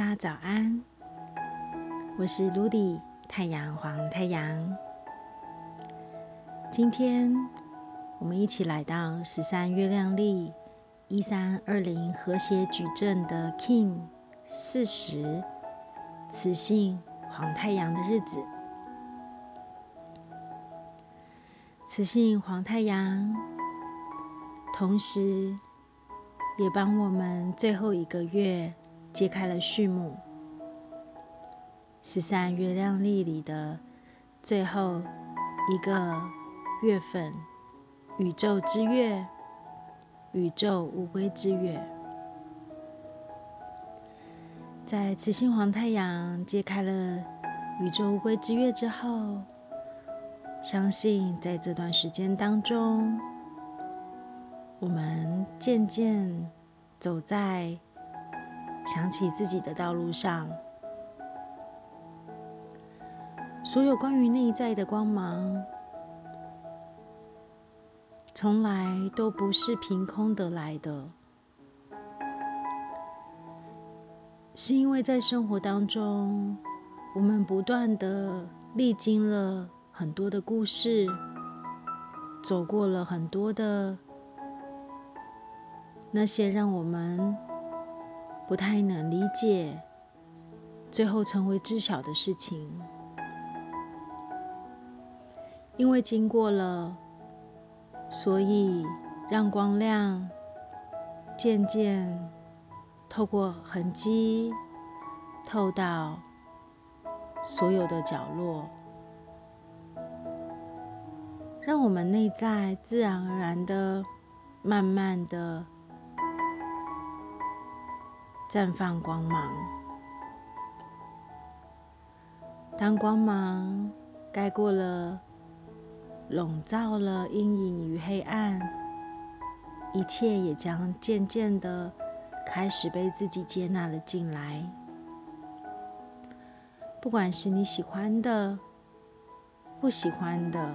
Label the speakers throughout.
Speaker 1: 大家早安，我是 Ludy 太阳黄太阳。今天我们一起来到十三月亮历一三二零和谐矩阵的 King 四十雌性黄太阳的日子。雌性黄太阳，同时也帮我们最后一个月。揭开了序幕，十三月亮历里的最后一个月份，宇宙之月，宇宙乌龟之月，在雌性黄太阳揭开了宇宙乌龟之月之后，相信在这段时间当中，我们渐渐走在。想起自己的道路上，所有关于内在的光芒，从来都不是凭空得来的，是因为在生活当中，我们不断的历经了很多的故事，走过了很多的那些让我们。不太能理解，最后成为知晓的事情，因为经过了，所以让光亮渐渐透过痕迹透到所有的角落，让我们内在自然而然的、慢慢的。绽放光芒。当光芒盖过了、笼罩了阴影与黑暗，一切也将渐渐的开始被自己接纳了进来。不管是你喜欢的、不喜欢的、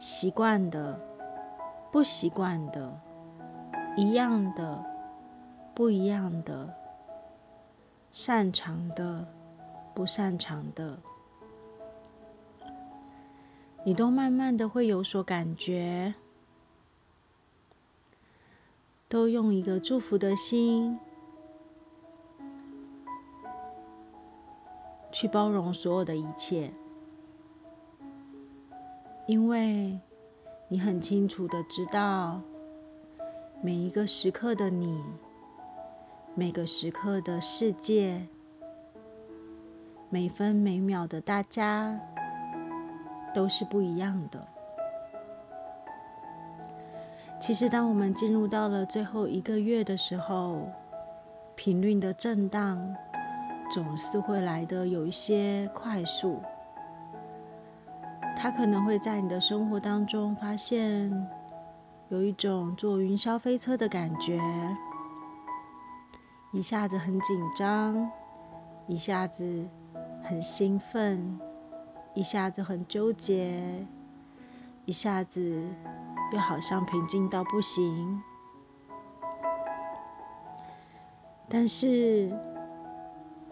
Speaker 1: 习惯的、不习惯的、一样的。不一样的，擅长的，不擅长的，你都慢慢的会有所感觉，都用一个祝福的心去包容所有的一切，因为你很清楚的知道每一个时刻的你。每个时刻的世界，每分每秒的大家，都是不一样的。其实，当我们进入到了最后一个月的时候，频率的震荡总是会来的有一些快速。它可能会在你的生活当中发现有一种坐云霄飞车的感觉。一下子很紧张，一下子很兴奋，一下子很纠结，一下子又好像平静到不行。但是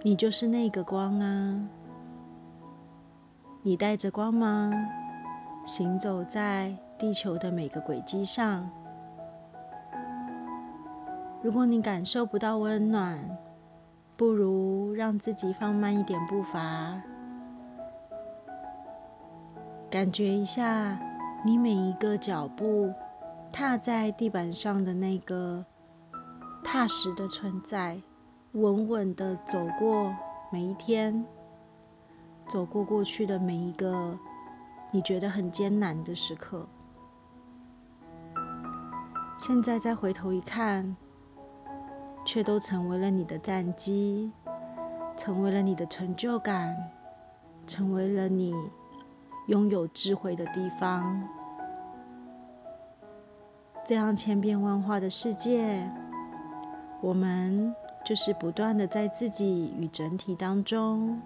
Speaker 1: 你就是那个光啊，你带着光芒行走在地球的每个轨迹上。如果你感受不到温暖，不如让自己放慢一点步伐，感觉一下你每一个脚步踏在地板上的那个踏实的存在，稳稳的走过每一天，走过过去的每一个你觉得很艰难的时刻，现在再回头一看。却都成为了你的战机，成为了你的成就感，成为了你拥有智慧的地方。这样千变万化的世界，我们就是不断的在自己与整体当中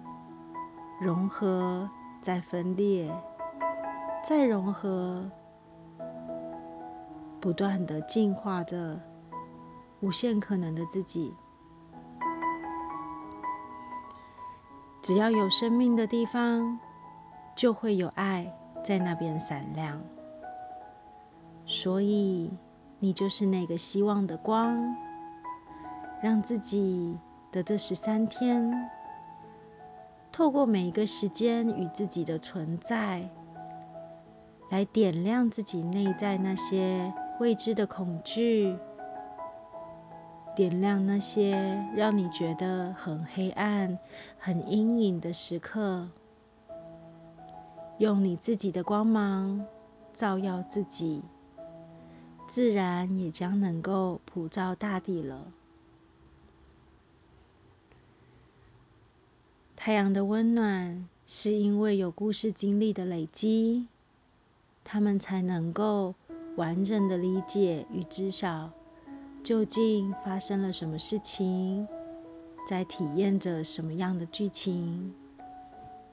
Speaker 1: 融合，再分裂，再融合，不断的进化着。无限可能的自己，只要有生命的地方，就会有爱在那边闪亮。所以，你就是那个希望的光，让自己的这十三天，透过每一个时间与自己的存在，来点亮自己内在那些未知的恐惧。点亮那些让你觉得很黑暗、很阴影的时刻，用你自己的光芒照耀自己，自然也将能够普照大地了。太阳的温暖是因为有故事经历的累积，他们才能够完整的理解与知晓。究竟发生了什么事情？在体验着什么样的剧情？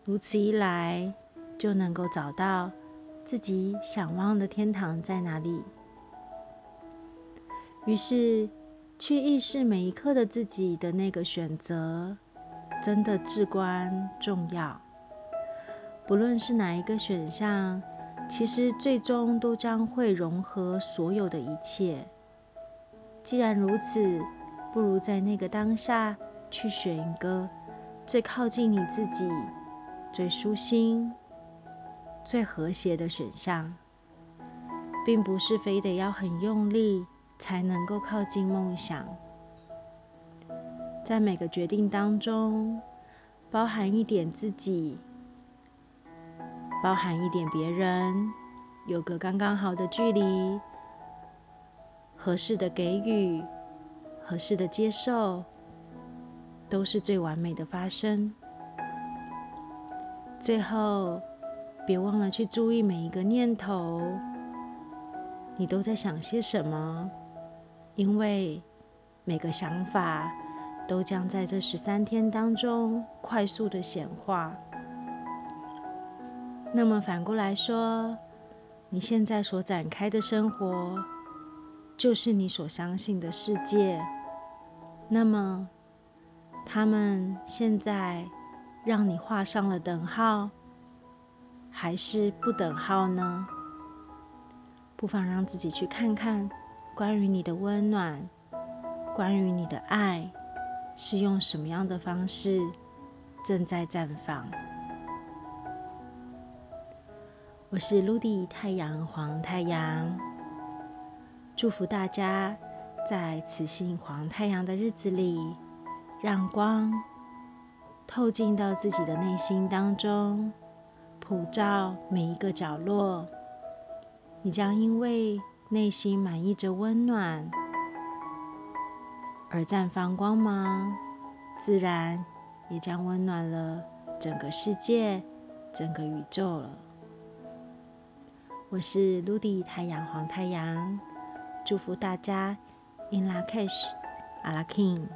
Speaker 1: 如此一来，就能够找到自己想望的天堂在哪里。于是，去意识每一刻的自己的那个选择，真的至关重要。不论是哪一个选项，其实最终都将会融合所有的一切。既然如此，不如在那个当下去选一个最靠近你自己、最舒心、最和谐的选项，并不是非得要很用力才能够靠近梦想。在每个决定当中，包含一点自己，包含一点别人，有个刚刚好的距离。合适的给予，合适的接受，都是最完美的发生。最后，别忘了去注意每一个念头，你都在想些什么？因为每个想法都将在这十三天当中快速的显化。那么反过来说，你现在所展开的生活。就是你所相信的世界。那么，他们现在让你画上了等号，还是不等号呢？不妨让自己去看看，关于你的温暖，关于你的爱，是用什么样的方式正在绽放？我是陆地太阳黄太阳。祝福大家在此性黄太阳的日子里，让光透进到自己的内心当中，普照每一个角落。你将因为内心满溢着温暖而绽放光芒，自然也将温暖了整个世界、整个宇宙了。我是陆地太阳黄太阳。祝福大家，In La Cash，阿拉 King。